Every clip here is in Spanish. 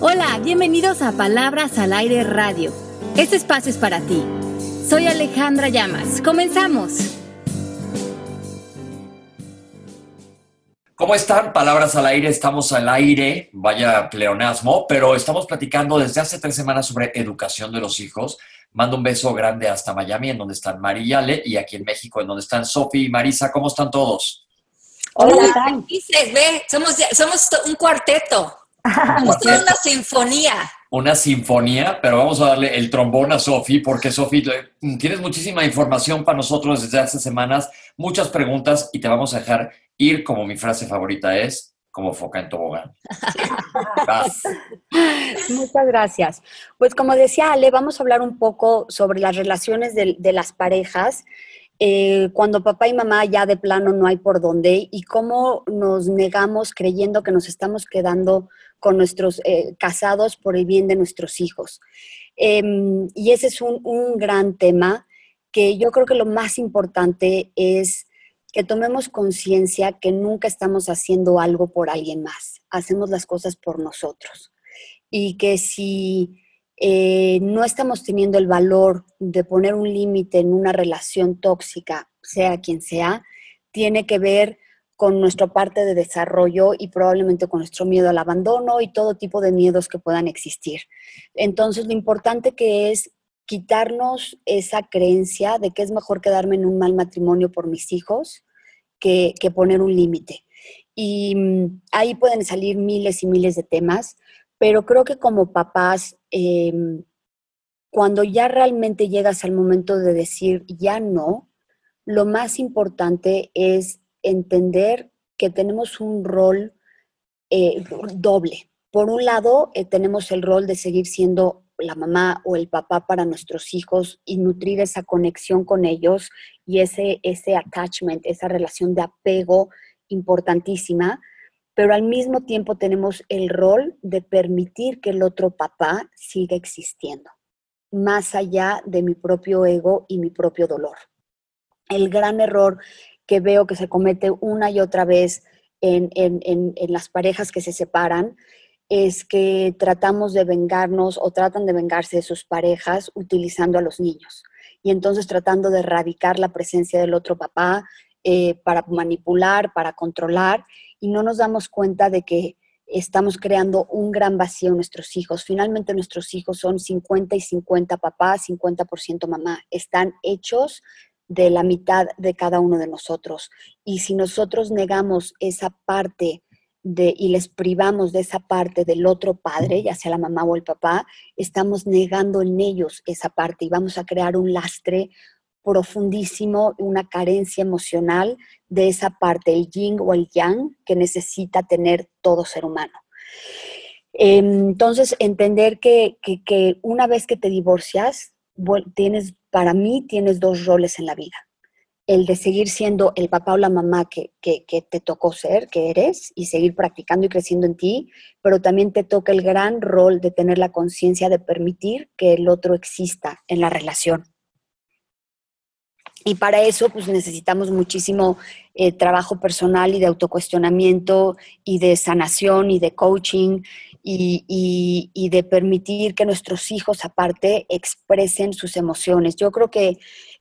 Hola, bienvenidos a Palabras al Aire Radio. Este espacio es para ti. Soy Alejandra Llamas. Comenzamos. ¿Cómo están? Palabras al aire, estamos al aire, vaya pleonasmo, pero estamos platicando desde hace tres semanas sobre educación de los hijos. Mando un beso grande hasta Miami, en donde están María Ale, y aquí en México, en donde están Sofi y Marisa. ¿Cómo están todos? Hola, dices? Ve, somos, somos un cuarteto. Somos una sinfonía. Una sinfonía, pero vamos a darle el trombón a Sofi, porque Sofi, tienes muchísima información para nosotros desde hace semanas, muchas preguntas, y te vamos a dejar ir, como mi frase favorita es, como foca en tobogán. Muchas gracias. Pues como decía Ale, vamos a hablar un poco sobre las relaciones de, las parejas eh, cuando papá y mamá ya de plano no hay por dónde y cómo nos negamos creyendo que nos estamos quedando con nuestros eh, casados por el bien de nuestros hijos. Em, y ese es un, un gran tema que yo creo que lo más importante es que tomemos conciencia que nunca estamos haciendo algo por alguien más, hacemos las cosas por nosotros. Y que si eh, no estamos teniendo el valor de poner un límite en una relación tóxica, sea quien sea, tiene que ver con nuestra parte de desarrollo y probablemente con nuestro miedo al abandono y todo tipo de miedos que puedan existir. Entonces, lo importante que es quitarnos esa creencia de que es mejor quedarme en un mal matrimonio por mis hijos que, poner un límite. Y mm, ahí pueden salir miles y miles de temas, pero creo que como papás, em, cuando ya realmente llegas al momento de decir ya no, lo más importante es entender que tenemos un rol eh, doble. Por un lado, eh, tenemos el rol de seguir siendo la mamá o el papá para nuestros hijos y nutrir esa conexión con ellos y ese, ese attachment, esa relación de apego importantísima, pero al mismo tiempo tenemos el rol de permitir que el otro papá siga existiendo, más allá de mi propio ego y mi propio dolor. El gran error que veo que se comete una y otra vez en, en, en las parejas que se separan es que tratamos de vengarnos o tratan de vengarse de sus parejas utilizando a los niños. Y entonces tratando de erradicar la presencia del otro papá eh, para manipular, para controlar, y no nos damos cuenta de que estamos creando un gran vacío en nuestros hijos. Finalmente nuestros hijos son 50 y 50 papá, 50% mamá. Están hechos de la mitad de cada uno de nosotros. Y si nosotros negamos esa parte y les privamos de esa parte del otro padre, ya sea la mamá o el papá, estamos negando en ellos esa parte y vamos a crear un lastre profundísimo, una carencia emocional de esa parte, el yin o el yang que necesita tener todo ser humano. Entonces, entender que, que una vez que te divorcias, tienes, para mí, tienes dos roles en la vida el de seguir siendo el papá o la mamá que, te tocó ser, que eres, y seguir practicando y creciendo en ti, pero también te toca el gran rol de tener la conciencia de permitir que el otro exista en la relación. Y para eso, pues necesitamos muchísimo eh, trabajo personal y de autocuestionamiento y de sanación y de coaching y, de permitir que nuestros hijos, aparte, expresen sus emociones. Yo creo que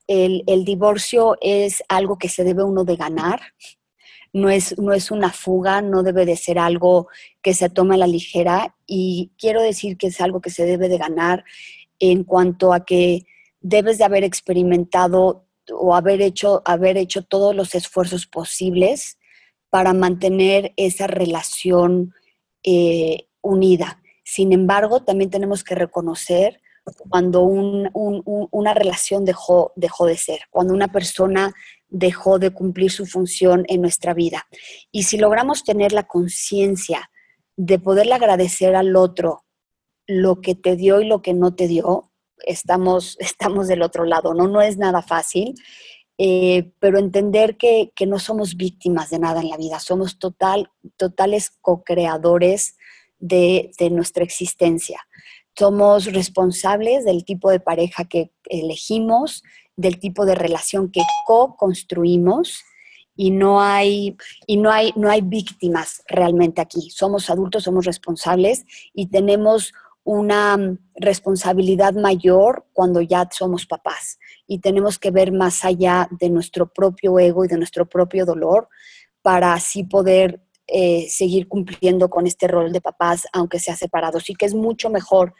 el, divorcio es algo que se debe uno de ganar, no es, no es una fuga, no debe de ser algo que se tome a la ligera y quiero decir que es algo que se debe de ganar en cuanto a que debes de haber experimentado o haber hecho, haber hecho todos los esfuerzos posibles para mantener esa relación eh, unida. Sin embargo, también tenemos que reconocer cuando una relación dejó, dejó de ser, cuando una persona dejó de cumplir su función en nuestra vida. Y si logramos tener la conciencia de poderle agradecer al otro lo que te dio y lo que no te dio, estamos, estamos del otro lado, ¿no? No es nada fácil, eh, pero entender que, no somos víctimas de nada en la vida, somos total, totales co-creadores de, de nuestra existencia somos responsables del tipo de pareja que elegimos, del tipo de relación que co-construimos y no hay y no hay no hay víctimas realmente aquí. Somos adultos, somos responsables y tenemos una mm, responsabilidad mayor cuando ya somos papás y tenemos que ver más allá de nuestro propio ego y de nuestro propio dolor para así poder eh, seguir cumpliendo con este rol de papás aunque sea separado. Sí que es mucho mejor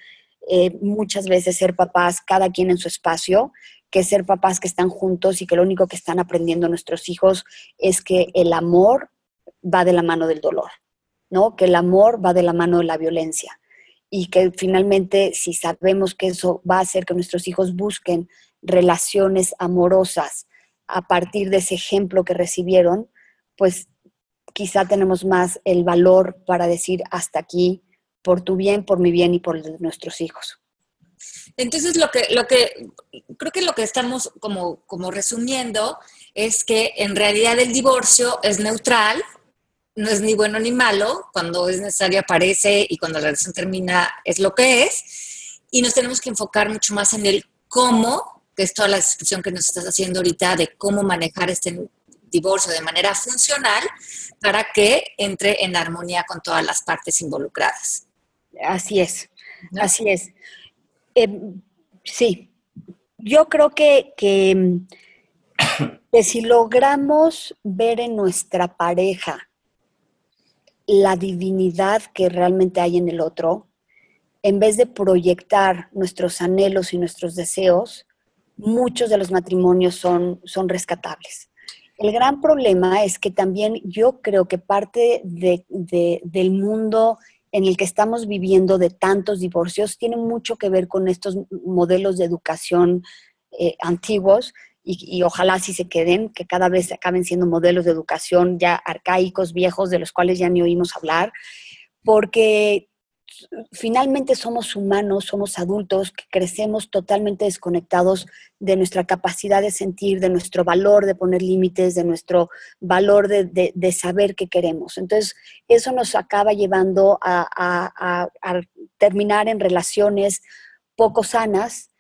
eh, muchas veces ser papás cada quien en su espacio que ser papás que están juntos y que lo único que están aprendiendo nuestros hijos es que el amor va de la mano del dolor, ¿no? Que el amor va de la mano de la violencia y que finalmente si sabemos que eso va a hacer que nuestros hijos busquen relaciones amorosas a partir de ese ejemplo que recibieron, pues quizá tenemos más el valor para decir hasta aquí, por tu bien, por mi bien y por nuestros hijos. Entonces, lo que, lo que, creo que lo que estamos como, como resumiendo es que en realidad el divorcio es neutral, no es ni bueno ni malo, cuando es necesario aparece y cuando la relación termina es lo que es, y nos tenemos que enfocar mucho más en el cómo, que es toda la descripción que nos estás haciendo ahorita de cómo manejar este divorcio de manera funcional para que entre en armonía con todas las partes involucradas. Así es, así es. Em, sí, yo creo que, que, si logramos ver en nuestra pareja la divinidad que realmente hay en el otro, en vez de proyectar nuestros anhelos y nuestros deseos, muchos de los matrimonios son, son rescatables. El gran problema es que también yo creo que parte del mundo en el que estamos viviendo de tantos divorcios tiene mucho que ver con estos modelos de educación eh, antiguos y, y, ojalá si se queden, que cada vez acaben siendo modelos de educación ya arcaicos, viejos, de los cuales ya ni oímos hablar, porque finalmente somos humanos, somos adultos que crecemos totalmente desconectados de nuestra capacidad de sentir, de nuestro valor de poner límites, de nuestro valor de, saber qué queremos. Entonces, eso nos acaba llevando a, terminar en relaciones poco sanas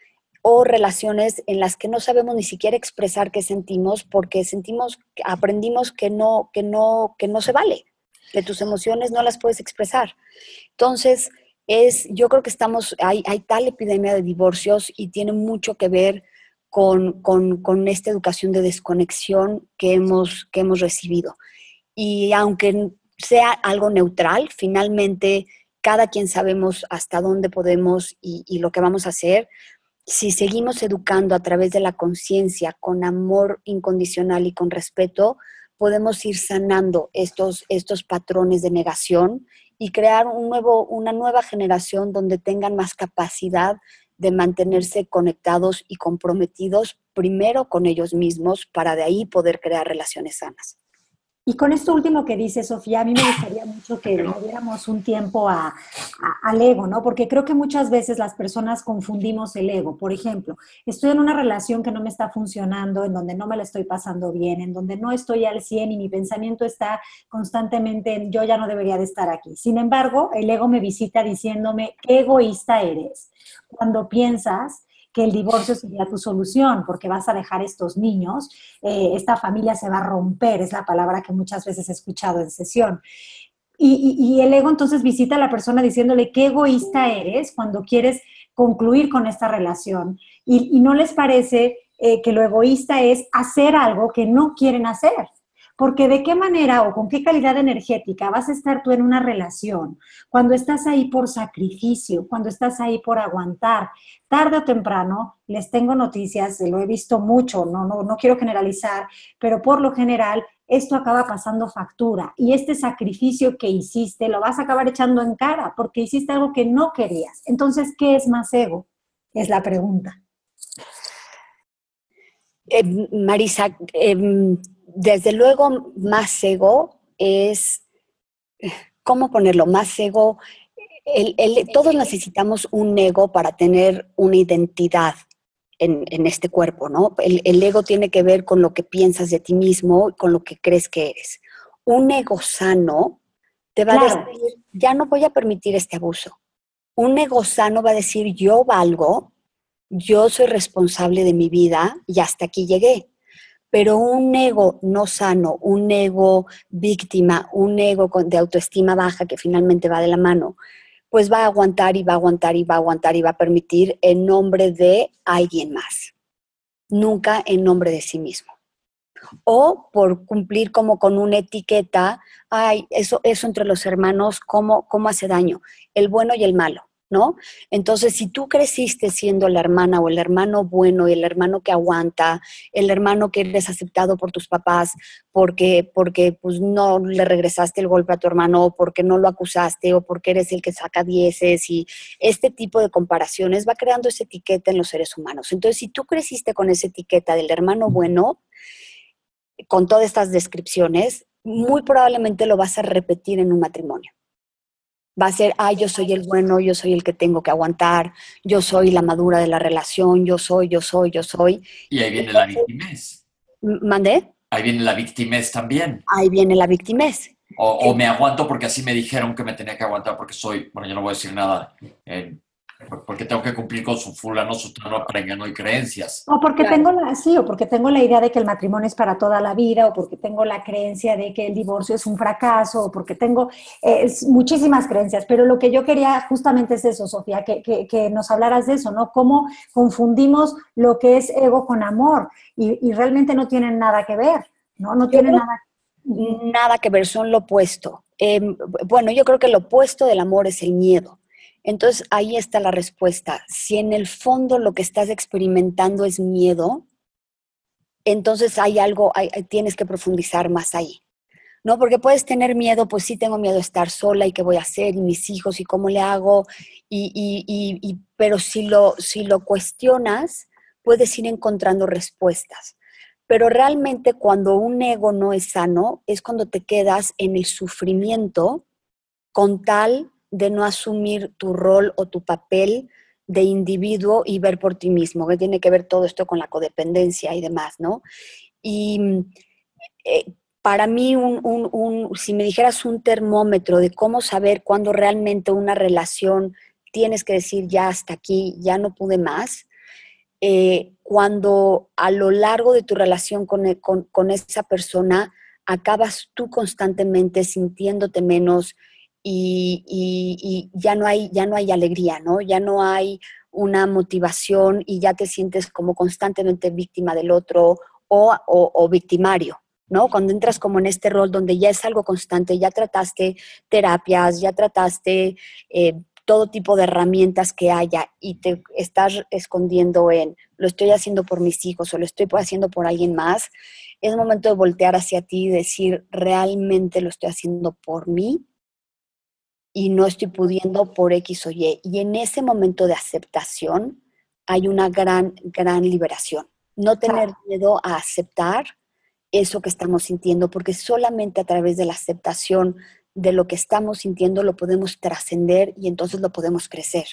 o relaciones en las que no sabemos ni siquiera expresar qué sentimos porque sentimos, aprendimos que no, que no, que no se vale, que tus emociones no las puedes expresar. Entonces, es, yo creo que estamos, hay, hay tal epidemia de divorcios y tiene mucho que ver con, con, esta educación de desconexión que hemos, que hemos recibido. Y aunque sea algo neutral, finalmente cada quien sabemos hasta dónde podemos y lo que vamos a hacer. Si seguimos educando a través de la conciencia, con amor incondicional y con respeto, podemos ir sanando estos, estos patrones de negación y crear un nuevo, una nueva generación donde tengan más capacidad de mantenerse conectados y comprometidos primero con ellos mismos para de ahí poder crear relaciones sanas. Y con esto último que dice Sofía, a mí me gustaría mucho que le diéramos un tiempo a, al ego, ¿no? Porque creo que muchas veces las personas confundimos el ego. Por ejemplo, estoy en una relación que no me está funcionando, en donde no me la estoy pasando bien, en donde no estoy al 100 y mi pensamiento está constantemente en yo ya no debería de estar aquí. Sin embargo, el ego me visita diciéndome, qué egoísta eres. Cuando piensas que el divorcio sería tu solución, porque vas a dejar estos niños, eh, esta familia se va a romper, es la palabra que muchas veces he escuchado en sesión. Y, el ego entonces visita a la persona diciéndole qué egoísta eres cuando quieres concluir con esta relación. Y, no les parece eh, que lo egoísta es hacer algo que no quieren hacer. Porque de qué manera o con qué calidad energética vas a estar tú en una relación cuando estás ahí por sacrificio, cuando estás ahí por aguantar. Tarde o temprano, les tengo noticias, lo he visto mucho, no, no, no quiero generalizar, pero por lo general esto acaba pasando factura y este sacrificio que hiciste lo vas a acabar echando en cara porque hiciste algo que no querías. Entonces, ¿qué es más ego? Es la pregunta. Eh, Marisa, eh, desde luego, más ego es, ¿cómo ponerlo? Más ego, todos necesitamos un ego para tener una identidad en, este cuerpo, ¿no? El, ego tiene que ver con lo que piensas de ti mismo, con lo que crees que eres. Un ego sano te va a decir, ya no voy a permitir este abuso. Un ego sano va a decir, yo valgo, yo soy responsable de mi vida y hasta aquí llegué Pero un ego no sano, un ego víctima, un ego de autoestima baja que finalmente va de la mano, pues va a aguantar y va a aguantar y va a aguantar y va a permitir en nombre de alguien más, nunca en nombre de sí mismo. O por cumplir como con una etiqueta, ay, eso, eso entre los hermanos, ¿cómo, ¿cómo hace daño? El bueno y el malo. ¿No? Entonces, si tú creciste siendo la hermana o el hermano bueno, el hermano que aguanta, el hermano que eres aceptado por tus papás porque, porque pues, no le regresaste el golpe a tu hermano, o porque no lo acusaste, o porque eres el que saca dieces, y este tipo de comparaciones va creando esa etiqueta en los seres humanos. Entonces, si tú creciste con esa etiqueta del hermano bueno, con todas estas descripciones, muy probablemente lo vas a repetir en un matrimonio va a ser, ay, yo soy el bueno, yo soy el que tengo que aguantar, yo soy la madura de la relación, yo soy, yo soy, yo soy. Y ahí viene la victimez. ¿Mandé? Ahí viene la victimez también. Ahí viene la victimez. O, me aguanto porque así me dijeron que me tenía que aguantar porque soy, bueno, yo no voy a decir nada, eh, porque tengo que cumplir con su fulano, su tono no y creencias. O porque tengo la, sí, o porque tengo la idea de que el matrimonio es para toda la vida, o porque tengo la creencia de que el divorcio es un fracaso, o porque tengo muchísimas creencias. Pero lo que yo quería justamente es eso, Sofía, que, que, nos hablaras de eso, ¿no? Cómo confundimos lo que es ego con amor, y, realmente no tienen nada que ver, ¿no? No tienen nada nada que ver, son lo opuesto. Em, bueno, yo creo que lo opuesto del amor es el miedo. Entonces ahí está la respuesta. Si en el fondo lo que estás experimentando es miedo, entonces hay algo, tienes que profundizar más ahí. ¿No? Porque puedes tener miedo, pues sí tengo miedo de estar sola y qué voy a hacer y mis hijos y cómo le hago, y, pero si lo, si lo cuestionas, puedes ir encontrando respuestas. Pero realmente cuando un ego no es sano, es cuando te quedas en el sufrimiento con tal de no asumir tu rol o tu papel de individuo y ver por ti mismo, que tiene que ver todo esto con la codependencia y demás, ¿no? Y eh, para mí, un, si me dijeras un termómetro de cómo saber cuándo realmente una relación tienes que decir ya hasta aquí, ya no pude más, eh, cuando a lo largo de tu relación con, con esa persona acabas tú constantemente sintiéndote menos, y, ya, no hay, ya no hay alegría, ¿no? Ya no hay una motivación y ya te sientes como constantemente víctima del otro o, victimario, ¿no? Cuando entras como en este rol donde ya es algo constante, ya trataste terapias, ya trataste eh, todo tipo de herramientas que haya y te estás escondiendo en lo estoy haciendo por mis hijos o lo estoy haciendo por alguien más, es momento de voltear hacia ti y decir, realmente lo estoy haciendo por mí y no estoy pudiendo por X o Y. Y en ese momento de aceptación hay una gran, gran liberación. No tener miedo a aceptar eso que estamos sintiendo, porque solamente a través de la aceptación de lo que estamos sintiendo lo podemos trascender y entonces lo podemos crecer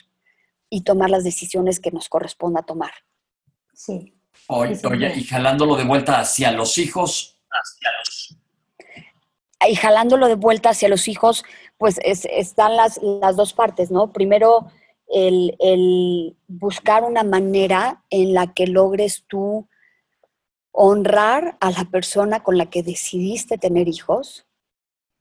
y tomar las decisiones que nos corresponda tomar. Sí. Oye, y jalándolo de vuelta hacia los hijos, hacia los... Y jalándolo de vuelta hacia los hijos, pues están las, dos partes, ¿no? Primero, el, buscar una manera en la que logres tú honrar a la persona con la que decidiste tener hijos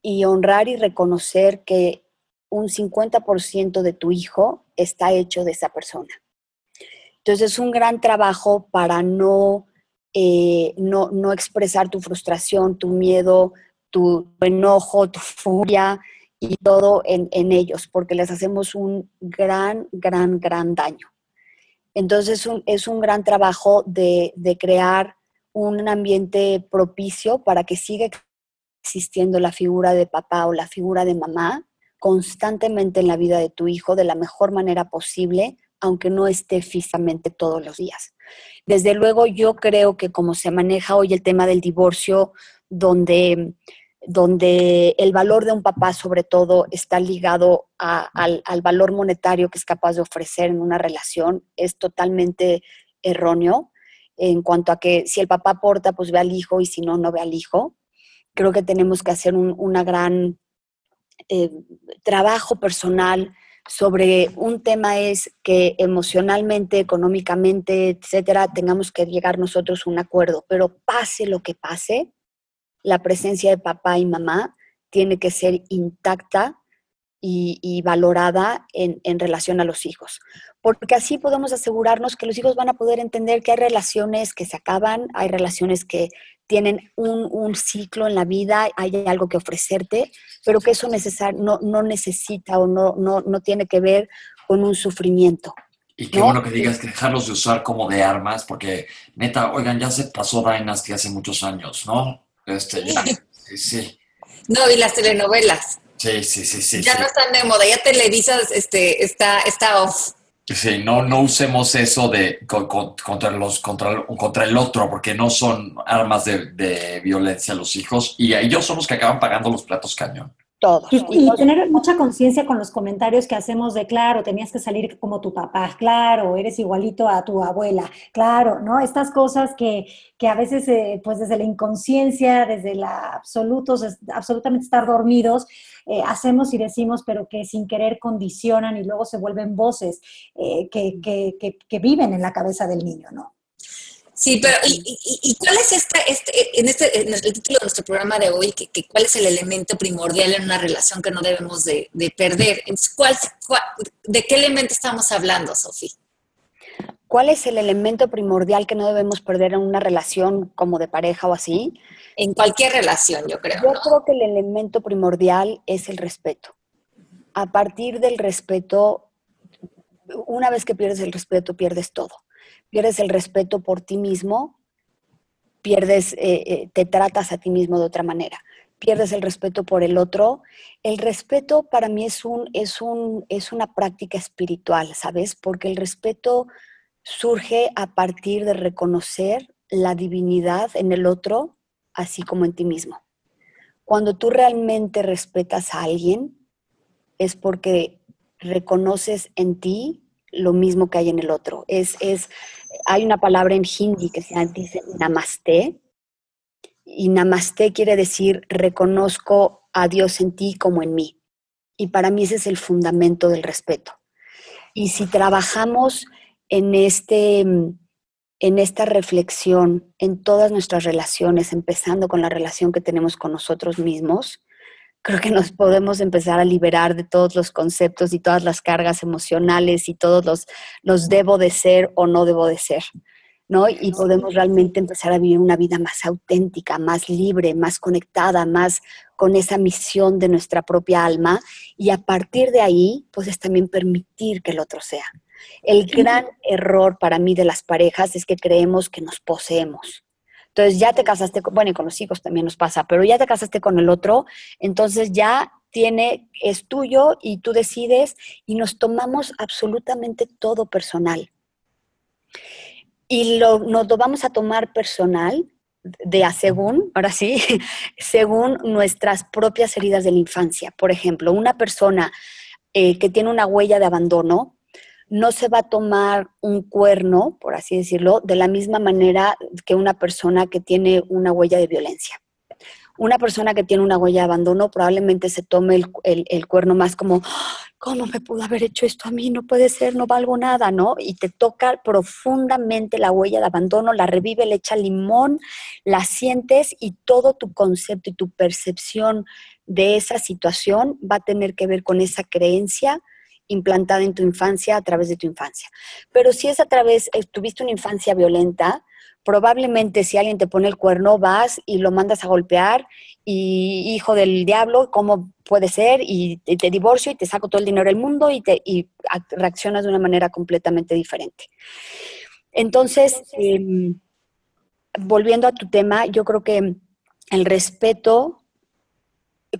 y honrar y reconocer que un 50% de tu hijo está hecho de esa persona. Entonces es un gran trabajo para no, eh, no, no expresar tu frustración, tu miedo, tu enojo, tu furia, y todo en, ellos, porque les hacemos un gran, gran, gran daño. Entonces es un gran trabajo de, de crear un ambiente propicio para que siga existiendo la figura de papá o la figura de mamá constantemente en la vida de tu hijo de la mejor manera posible, aunque no esté físicamente todos los días. Desde luego, yo creo que como se maneja hoy el tema del divorcio, donde donde el valor de un papá sobre todo está ligado al, valor monetario que es capaz de ofrecer en una relación, es totalmente erróneo en cuanto a que si el papá aporta, pues ve al hijo y si no, no ve al hijo. Creo que tenemos que hacer un una gran eh, trabajo personal sobre un tema es que emocionalmente, económicamente, etcétera, tengamos que llegar nosotros a un acuerdo, pero pase lo que pase, la presencia de papá y mamá tiene que ser intacta y, valorada en, relación a los hijos. Porque así podemos asegurarnos que los hijos van a poder entender que hay relaciones que se acaban, hay relaciones que tienen un, ciclo en la vida, hay algo que ofrecerte, pero que eso no, no necesita o no, no, no tiene que ver con un sufrimiento. Y qué bueno que digas que dejarlos de usar como de armas, porque neta, oigan, ya se pasó Dynasty hace muchos años, ¿no? Este, sí, sí. No, y las telenovelas. Sí, sí, sí, sí. Ya no están de moda, ya Televisa este, está, está off. Sí, no, no usemos eso de contra, los, contra, contra el otro, porque no son armas de, de violencia los hijos y ellos son los que acaban pagando los platos cañón. Y, tener mucha conciencia con los comentarios que hacemos de, claro, tenías que salir como tu papá, claro, eres igualito a tu abuela, claro, ¿no? Estas cosas que, que a veces, eh, pues desde la inconsciencia, desde la absolutos, absolutamente estar dormidos, eh, hacemos y decimos, pero que sin querer condicionan y luego se vuelven voces eh, que, que, que viven en la cabeza del niño, ¿no? Sí, pero ¿y, cuál es esta, este, en, este, en el título de nuestro programa de hoy, que, cuál es el elemento primordial en una relación que no debemos de, perder? ¿Cuál, de qué elemento estamos hablando, Sofía? ¿Cuál es el elemento primordial que no debemos perder en una relación como de pareja o así? En cualquier relación, yo creo. Yo creo que el elemento primordial es el respeto. A partir del respeto, una vez que pierdes el respeto, pierdes todo pierdes el respeto por ti mismo, pierdes, eh, eh, te tratas a ti mismo de otra manera, pierdes el respeto por el otro. El respeto para mí es, un, es, un, es una práctica espiritual, ¿sabes? Porque el respeto surge a partir de reconocer la divinidad en el otro, así como en ti mismo. Cuando tú realmente respetas a alguien, es porque reconoces en ti lo mismo que hay en el otro. Es, es, hay una palabra en hindi que se dice namaste, y namaste quiere decir reconozco a Dios en ti como en mí. Y para mí ese es el fundamento del respeto. Y si trabajamos en, este, en esta reflexión, en todas nuestras relaciones, empezando con la relación que tenemos con nosotros mismos, creo que nos podemos empezar a liberar de todos los conceptos y todas las cargas emocionales y todos los, los debo de ser o no debo de ser, ¿no? Y podemos realmente empezar a vivir una vida más auténtica, más libre, más conectada, más con esa misión de nuestra propia alma y a partir de ahí, pues es también permitir que el otro sea. El gran error para mí de las parejas es que creemos que nos poseemos. Entonces ya te casaste, bueno, y con los hijos también nos pasa, pero ya te casaste con el otro, entonces ya tiene, es tuyo y tú decides y nos tomamos absolutamente todo personal. Y lo, nos lo vamos a tomar personal de a según, ahora sí, según nuestras propias heridas de la infancia. Por ejemplo, una persona eh, que tiene una huella de abandono, no se va a tomar un cuerno, por así decirlo, de la misma manera que una persona que tiene una huella de violencia. Una persona que tiene una huella de abandono probablemente se tome el, cuerno más como, ¿cómo me pudo haber hecho esto a mí? No puede ser, no valgo nada, ¿no? Y te toca profundamente la huella de abandono, la revive, le echa limón, la sientes y todo tu concepto y tu percepción de esa situación va a tener que ver con esa creencia implantada en tu infancia a través de tu infancia. Pero si es a través, eh, tuviste una infancia violenta, probablemente si alguien te pone el cuerno, vas y lo mandas a golpear y hijo del diablo, ¿cómo puede ser? Y, te divorcio y te saco todo el dinero del mundo y, te, reaccionas de una manera completamente diferente. Entonces, em, volviendo a tu tema, yo creo que el respeto,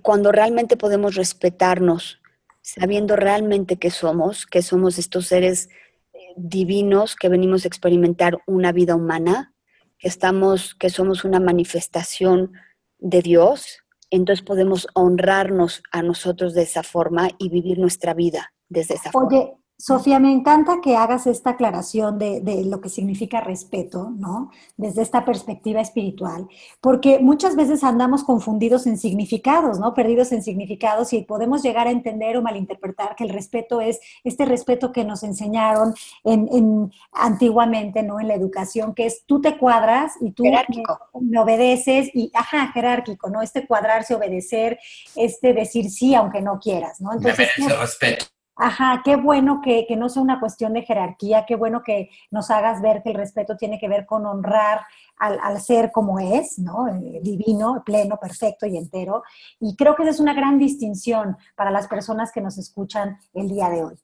cuando realmente podemos respetarnos sabiendo realmente que somos, que somos estos seres eh, divinos que venimos a experimentar una vida humana, que estamos, que somos una manifestación de Dios, entonces podemos honrarnos a nosotros de esa forma y vivir nuestra vida desde esa forma. Oye, Sofía, me encanta que hagas esta aclaración de, de, lo que significa respeto, ¿no? Desde esta perspectiva espiritual, porque muchas veces andamos confundidos en significados, ¿no? Perdidos en significados y podemos llegar a entender o malinterpretar que el respeto es este respeto que nos enseñaron en, en antiguamente, ¿no? En la educación, que es tú te cuadras y tú me, me, obedeces y, ajá, jerárquico, ¿no? Este cuadrarse, obedecer, este decir sí aunque no quieras, ¿no? Entonces, me merece respeto. Ajá, qué bueno que, que, no sea una cuestión de jerarquía, qué bueno que nos hagas ver que el respeto tiene que ver con honrar al, al ser como es, ¿no? Eh, divino, pleno, perfecto y entero. Y creo que esa es una gran distinción para las personas que nos escuchan el día de hoy.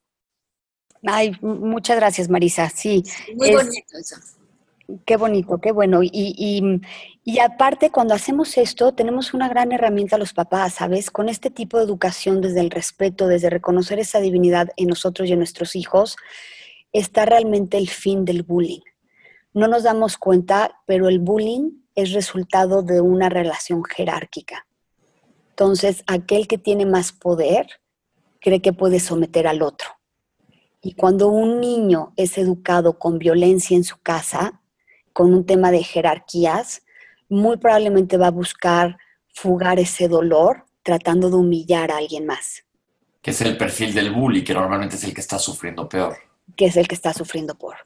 Ay, muchas gracias, Marisa. Sí. Muy es, bonito eso. Qué bonito, qué bueno. Y, y, y, aparte, cuando hacemos esto, tenemos una gran herramienta los papás, ¿sabes? Con este tipo de educación desde el respeto, desde reconocer esa divinidad en nosotros y en nuestros hijos, está realmente el fin del bullying. No nos damos cuenta, pero el bullying es resultado de una relación jerárquica. Entonces, aquel que tiene más poder cree que puede someter al otro. Y cuando un niño es educado con violencia en su casa, con un tema de jerarquías, muy probablemente va a buscar fugar ese dolor tratando de humillar a alguien más. Que es el perfil del bully, que normalmente es el que está sufriendo peor. Que es el que está sufriendo peor.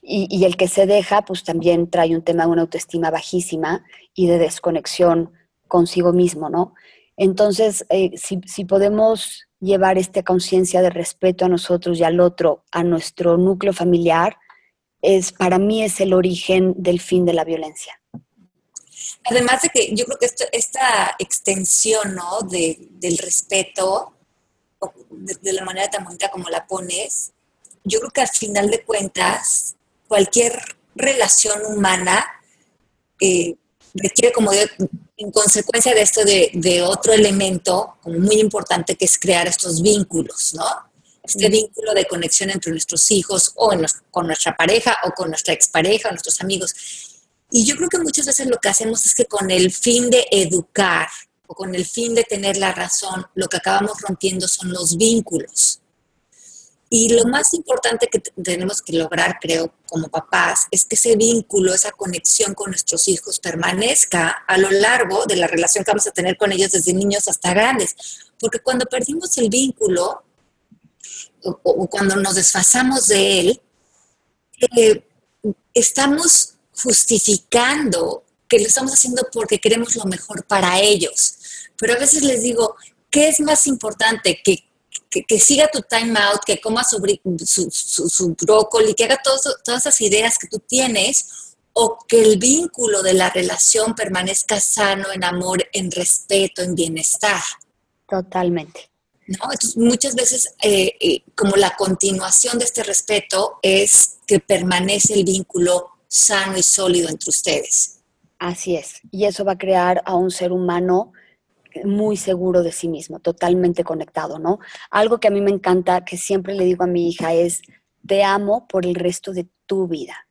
Y, y el que se deja, pues también trae un tema de una autoestima bajísima y de desconexión consigo mismo, ¿no? Entonces, eh, si, si podemos llevar esta conciencia de respeto a nosotros y al otro, a nuestro núcleo familiar, es, para mí es el origen del fin de la violencia. Además de que yo creo que esta extensión ¿no? de, del respeto, de, la manera tan bonita como la pones, yo creo que al final de cuentas, cualquier relación humana eh, requiere como en consecuencia de esto de, de, otro elemento muy importante que es crear estos vínculos, ¿no? Este vínculo de conexión entre nuestros hijos o en los, con nuestra pareja o con nuestra expareja o nuestros amigos. Y yo creo que muchas veces lo que hacemos es que con el fin de educar o con el fin de tener la razón, lo que acabamos rompiendo son los vínculos. Y lo más importante que tenemos que lograr, creo, como papás, es que ese vínculo, esa conexión con nuestros hijos permanezca a lo largo de la relación que vamos a tener con ellos desde niños hasta grandes. Porque cuando perdimos el vínculo, o, cuando nos desfasamos de él, eh, estamos justificando que lo estamos haciendo porque queremos lo mejor para ellos. Pero a veces les digo, ¿qué es más importante? Que, que, que siga tu time out, que coma su, su, su, su brócoli, que haga todos, todas esas ideas que tú tienes, o que el vínculo de la relación permanezca sano, en amor, en respeto, en bienestar. Totalmente. ¿No? Entonces, muchas veces, eh, eh, como la continuación de este respeto es que permanece el vínculo sano y sólido entre ustedes. Así es. Y eso va a crear a un ser humano muy seguro de sí mismo, totalmente conectado, ¿no? Algo que a mí me encanta, que siempre le digo a mi hija es, te amo por el resto de tu vida,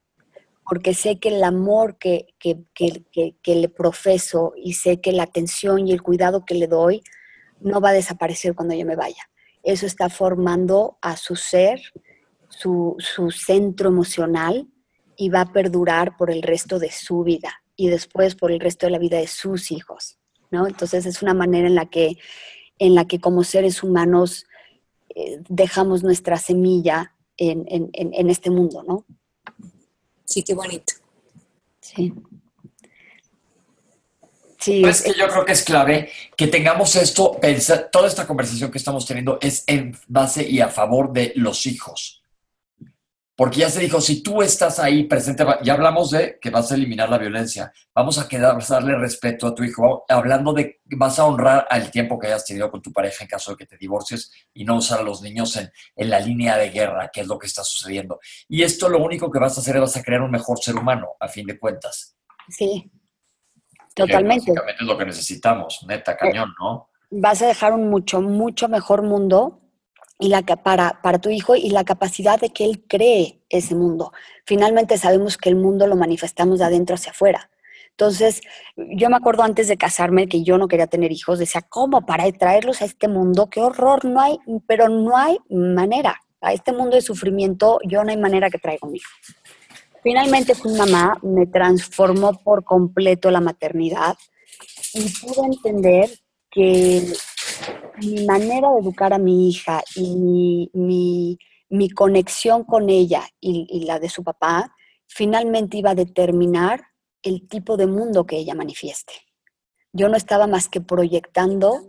porque sé que el amor que, que, que, que le profeso y sé que la atención y el cuidado que le doy, no va a desaparecer cuando yo me vaya. Eso está formando a su ser, su, su, centro emocional y va a perdurar por el resto de su vida y después por el resto de la vida de sus hijos, ¿no? Entonces es una manera en la que, en la que como seres humanos eh, dejamos nuestra semilla en, en, en este mundo, ¿no? Sí, qué bonito. Sí. Sí, es que yo creo que es clave que tengamos esto, pensar, toda esta conversación que estamos teniendo es en base y a favor de los hijos. Porque ya se dijo, si tú estás ahí presente, ya hablamos de que vas a eliminar la violencia, vamos a quedar, vas a darle respeto a tu hijo, hablando de que vas a honrar al tiempo que hayas tenido con tu pareja en caso de que te divorcies y no usar a los niños en, en la línea de guerra, que es lo que está sucediendo. Y esto lo único que vas a hacer es vas a crear un mejor ser humano, a fin de cuentas. Sí, Totalmente. Básicamente es lo que necesitamos, neta, cañón, ¿no? Vas a dejar un mucho, mucho mejor mundo y la, para, para tu hijo y la capacidad de que él cree ese mundo. Finalmente sabemos que el mundo lo manifestamos de adentro hacia afuera. Entonces, yo me acuerdo antes de casarme que yo no quería tener hijos, decía, ¿cómo para traerlos a este mundo? ¡Qué horror! No hay, pero no hay manera. A este mundo de sufrimiento yo no hay manera que traiga un hijo. Finalmente fui mamá, me transformó por completo la maternidad y pude entender que mi manera de educar a mi hija y mi, conexión con ella y, y la de su papá finalmente iba a determinar el tipo de mundo que ella manifieste. Yo no estaba más que proyectando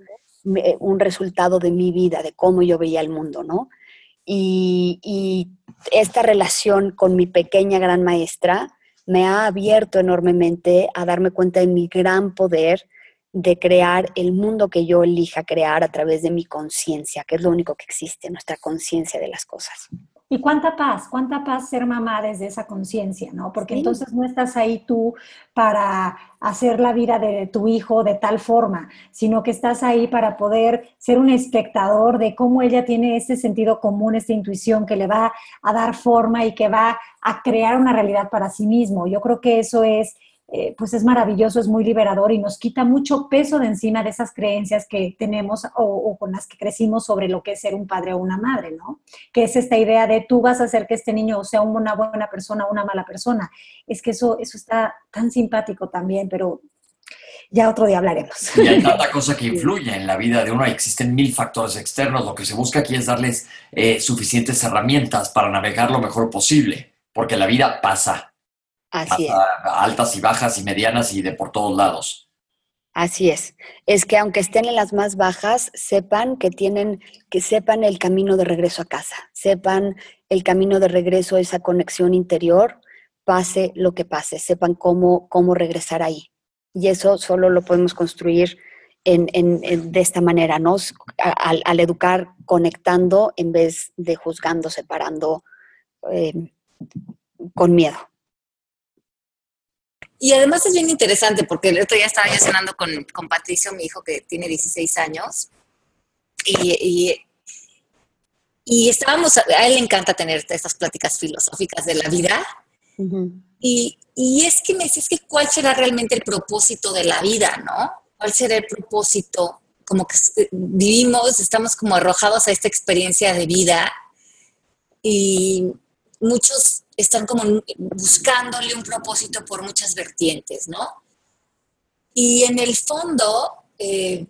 un resultado de mi vida, de cómo yo veía el mundo, ¿no? Y, esta relación con mi pequeña gran maestra me ha abierto enormemente a darme cuenta de mi gran poder de crear el mundo que yo elija crear a través de mi conciencia, que es lo único que existe, nuestra conciencia de las cosas. Y cuánta paz, cuánta paz ser mamá desde esa conciencia, ¿no? Porque entonces no estás ahí tú para hacer la vida de tu hijo de tal forma, sino que estás ahí para poder ser un espectador de cómo ella tiene ese sentido común, esta intuición que le va a dar forma y que va a crear una realidad para sí mismo. Yo creo que eso es eh, pues es maravilloso, es muy liberador y nos quita mucho peso de encima de esas creencias que tenemos o, con las que crecimos sobre lo que es ser un padre o una madre, ¿no? Que es esta idea de tú vas a hacer que este niño sea una buena persona o una mala persona. Es que eso, eso está tan simpático también, pero ya otro día hablaremos. Y hay tanta cosa que influye en la vida de uno, existen mil factores externos, lo que se busca aquí es darles eh, suficientes herramientas para navegar lo mejor posible, porque la vida pasa, Así es. Altas y bajas y medianas y de por todos lados. Así es. Es que aunque estén en las más bajas, sepan que tienen, que sepan el camino de regreso a casa, sepan el camino de regreso a esa conexión interior, pase lo que pase, sepan cómo, cómo regresar ahí. Y eso solo lo podemos construir en, de esta manera, ¿no? Al, educar conectando en vez de juzgando, separando eh, con miedo. Y además es bien interesante porque el otro día estaba yo cenando con, con Patricio, mi hijo que tiene 16 años, y, y, estábamos, a él le encanta tener estas pláticas filosóficas de la vida. y, y, es que me decía, es que cuál será realmente el propósito de la vida, ¿no? ¿Cuál será el propósito? Como que vivimos, estamos como arrojados a esta experiencia de vida y muchos están como buscándole un propósito por muchas vertientes, ¿no? Y en el fondo, eh,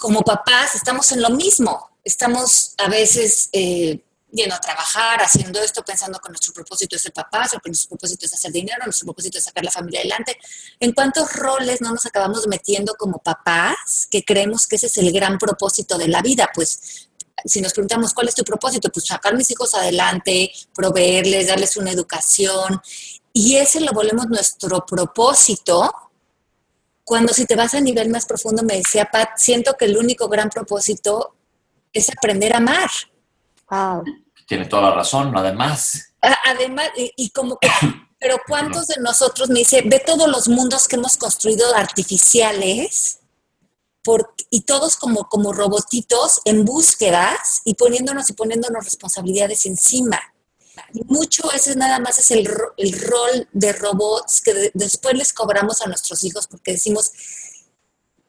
como papás, estamos en lo mismo. Estamos a veces eh, yendo a trabajar, haciendo esto, pensando que nuestro propósito es ser papás, que nuestro propósito es hacer dinero, nuestro propósito es sacar la familia adelante. ¿En cuántos roles no nos acabamos metiendo como papás que creemos que ese es el gran propósito de la vida? Pues si nos preguntamos cuál es tu propósito, pues sacar a mis hijos adelante, proveerles, darles una educación. Y ese lo volvemos nuestro propósito. Cuando si te vas a nivel más profundo, me decía Pat, siento que el único gran propósito es aprender a amar. Tiene toda la razón, además. Además, y, como que, pero ¿cuántos de nosotros, me dice, ve todos los mundos que hemos construido artificiales? Y todos como, como robotitos en búsquedas y poniéndonos y poniéndonos responsabilidades encima. Y mucho ese nada más es el, el rol de robots que después les cobramos a nuestros hijos porque decimos,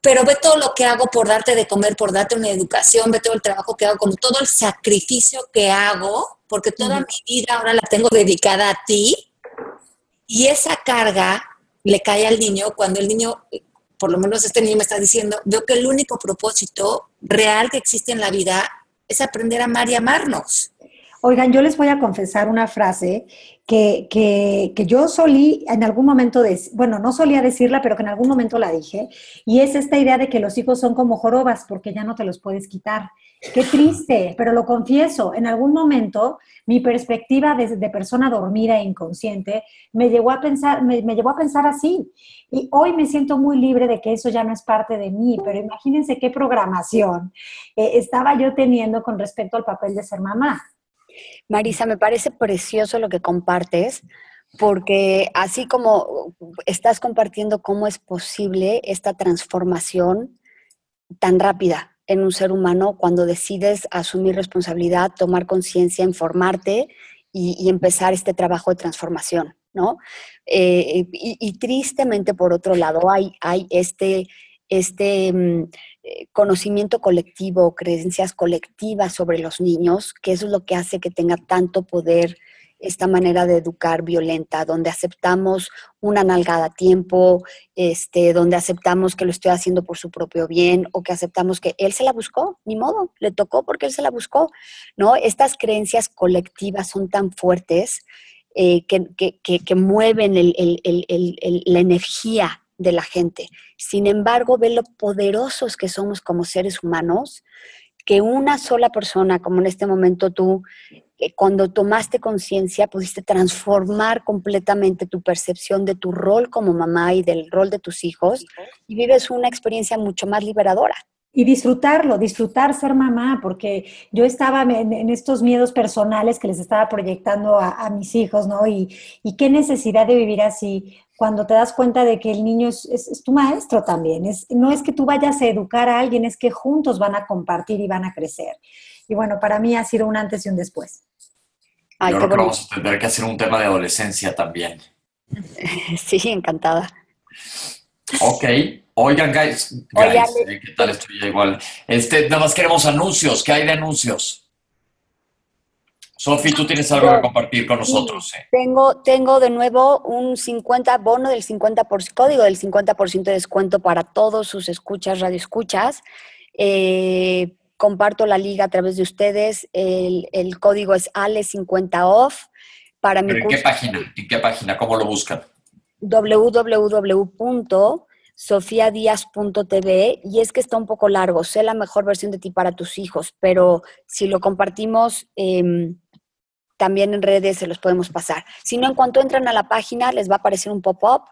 pero ve todo lo que hago por darte de comer, por darte una educación, ve todo el trabajo que hago, como todo el sacrificio que hago, porque toda mi vida ahora la tengo dedicada a ti. Y esa carga le cae al niño cuando el niño por lo menos este niño me está diciendo, veo que el único propósito real que existe en la vida es aprender a amar y amarnos. Oigan, yo les voy a confesar una frase que, que, que, yo solí en algún momento, de, bueno, no solía decirla, pero que en algún momento la dije, y es esta idea de que los hijos son como jorobas porque ya no te los puedes quitar. Qué triste, pero lo confieso, en algún momento mi perspectiva de, persona dormida e inconsciente me llevó a pensar, me, me, llevó a pensar así. Y hoy me siento muy libre de que eso ya no es parte de mí, pero imagínense qué programación eh, estaba yo teniendo con respecto al papel de ser mamá. Marisa, me parece precioso lo que compartes, porque así como estás compartiendo cómo es posible esta transformación tan rápida en un ser humano cuando decides asumir responsabilidad, tomar conciencia, informarte y, empezar este trabajo de transformación, ¿no? Eh, y, tristemente, por otro lado, hay, hay este este mm, eh, conocimiento colectivo, creencias colectivas sobre los niños, que eso es lo que hace que tenga tanto poder esta manera de educar violenta, donde aceptamos una nalgada a tiempo, este, donde aceptamos que lo estoy haciendo por su propio bien o que aceptamos que él se la buscó, ni modo, le tocó porque él se la buscó, ¿no? Estas creencias colectivas son tan fuertes eh, que, mueven la energía de la gente. Sin embargo, ve lo poderosos que somos como seres humanos, que una sola persona, como en este momento tú, eh, cuando tomaste conciencia, pudiste transformar completamente tu percepción de tu rol como mamá y del rol de tus hijos y vives una experiencia mucho más liberadora y disfrutarlo, disfrutar ser mamá, porque yo estaba en, estos miedos personales que les estaba proyectando a, mis hijos, ¿no? Y, qué necesidad de vivir así cuando te das cuenta de que el niño es, tu maestro también. Es, no es que tú vayas a educar a alguien, es que juntos van a compartir y van a crecer. Y bueno, para mí ha sido un antes y un después. Ay, Yo creo que vamos a tener que hacer un tema de adolescencia también. Sí, encantada. Ok. Oigan, guys, guys eh, ¿qué tal estoy igual? Este, nada más queremos anuncios. ¿Qué hay de anuncios? Sofi, tú tienes algo que compartir con nosotros. Tengo, tengo de nuevo un 50 bono del 50%, código del 50% de descuento para todos sus escuchas, radioescuchas. Eh, comparto la liga a través de ustedes. El, código es ALE50OFF. Para mi ¿En qué página? ¿En qué página? ¿Cómo lo buscan? www.sofiadias.tv y es que está un poco largo, sé la mejor versión de ti para tus hijos, pero si lo compartimos em, también en redes se los podemos pasar. Si no, en cuanto entran a la página les va a aparecer un pop-up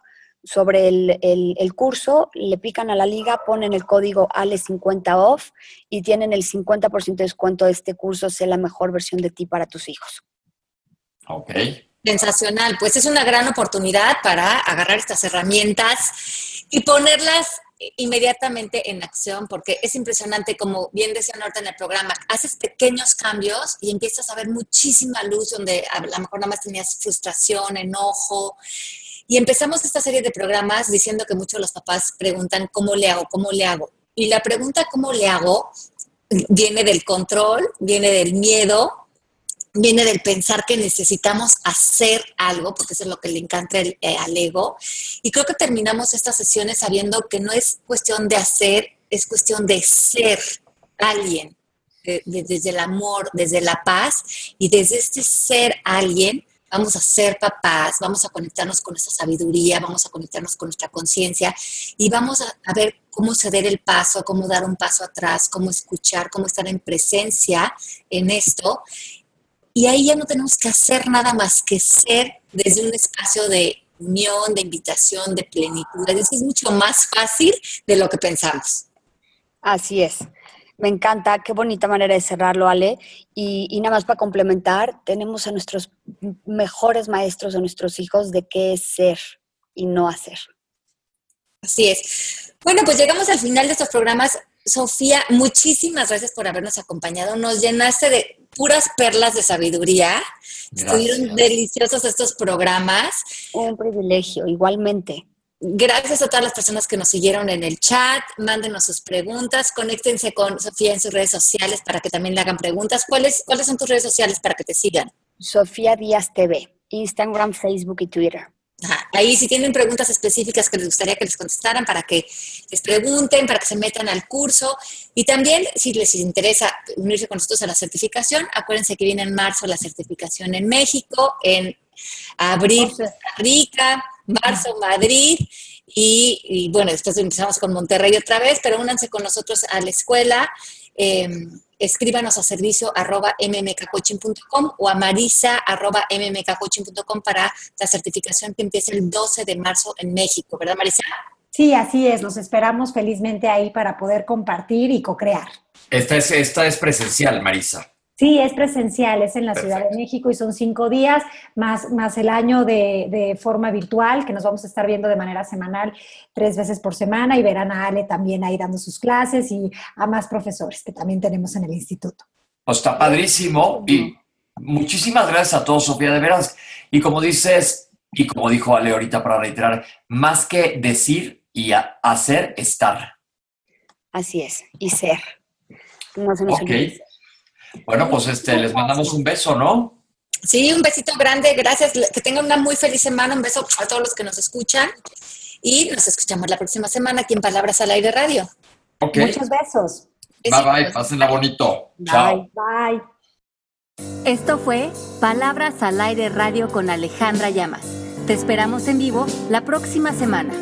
sobre el, el, curso, le pican a la liga, ponen el código ALE50OFF y tienen el 50% de descuento de este curso, sé la mejor versión de ti para tus hijos. Ok. Sensacional, pues es una gran oportunidad para agarrar estas herramientas y ponerlas inmediatamente en acción, porque es impresionante, como bien decía Norte en el programa, haces pequeños cambios y empiezas a ver muchísima luz donde a lo mejor nada más tenías frustración, enojo. Y empezamos esta serie de programas diciendo que muchos de los papás preguntan, ¿cómo le hago? ¿Cómo le hago? Y la pregunta, ¿cómo le hago? viene del control, viene del miedo, viene del pensar que necesitamos hacer algo, porque eso es lo que le encanta eh, al ego. Y creo que terminamos estas sesiones sabiendo que no es cuestión de hacer, es cuestión de ser alguien, desde el amor, desde la paz y desde este ser alguien. Vamos a ser papás, vamos a conectarnos con nuestra sabiduría, vamos a conectarnos con nuestra conciencia y vamos a, ver cómo ceder el paso, cómo dar un paso atrás, cómo escuchar, cómo estar en presencia en esto y ahí ya no tenemos que hacer nada más que ser desde un espacio de unión, de invitación, de plenitud. Es mucho más fácil de lo que pensamos. Así es. Me encanta, qué bonita manera de cerrarlo, Ale. Y, y, nada más para complementar, tenemos a nuestros mejores maestros, a nuestros hijos, de qué es ser y no hacer. Así es. Bueno, pues llegamos al final de estos programas. Sofía, muchísimas gracias por habernos acompañado. Nos llenaste de puras perlas de sabiduría. Estuvieron deliciosos estos programas. Un privilegio, igualmente. Gracias a todas las personas que nos siguieron en el chat. Mándenos sus preguntas. Conéctense con Sofía en sus redes sociales para que también le hagan preguntas. ¿Cuáles, ¿Cuáles son tus redes sociales para que te sigan? Sofía Díaz TV, Instagram, Facebook y Twitter. Ahí si tienen preguntas específicas que les gustaría que les contestaran para que les pregunten, para que se metan al curso. Y también si les interesa unirse con nosotros a la certificación, acuérdense que viene en marzo la certificación en México, en abril Costa Rica, marzo Madrid y, bueno, después empezamos con Monterrey otra vez, pero únanse con nosotros a la escuela. Em, escríbanos a servicio arroba mmkcoaching.com o a marisa arroba mmkcoaching.com para la certificación que empieza el 12 de marzo en México, ¿verdad Marisa? Sí, así es. Los esperamos felizmente ahí para poder compartir y co-crear. Esta es, esta es presencial, Marisa. Sí, es presencial, es en la Ciudad de México y son cinco días, más, más el año de, de, forma virtual, que nos vamos a estar viendo de manera semanal, tres veces por semana, y verán a Ale también ahí dando sus clases y a más profesores que también tenemos en el instituto. Pues está padrísimo y muchísimas gracias a todos, Sofía, de veras. Y como dices, y como dijo Ale ahorita para reiterar, más que decir y hacer, estar. Así es, y ser. No se nos ok. Bueno, pues este, les mandamos un beso, ¿no? Sí, un besito grande, gracias. Que tengan una muy feliz semana. Un beso a todos los que nos escuchan. Y nos escuchamos la próxima semana aquí en Palabras al Aire Radio. Ok. Muchos besos. Bye bye, pásenla bonito. Chao. Bye. Esto fue Palabras al Aire Radio con Alejandra Llamas. Te esperamos en vivo la próxima semana.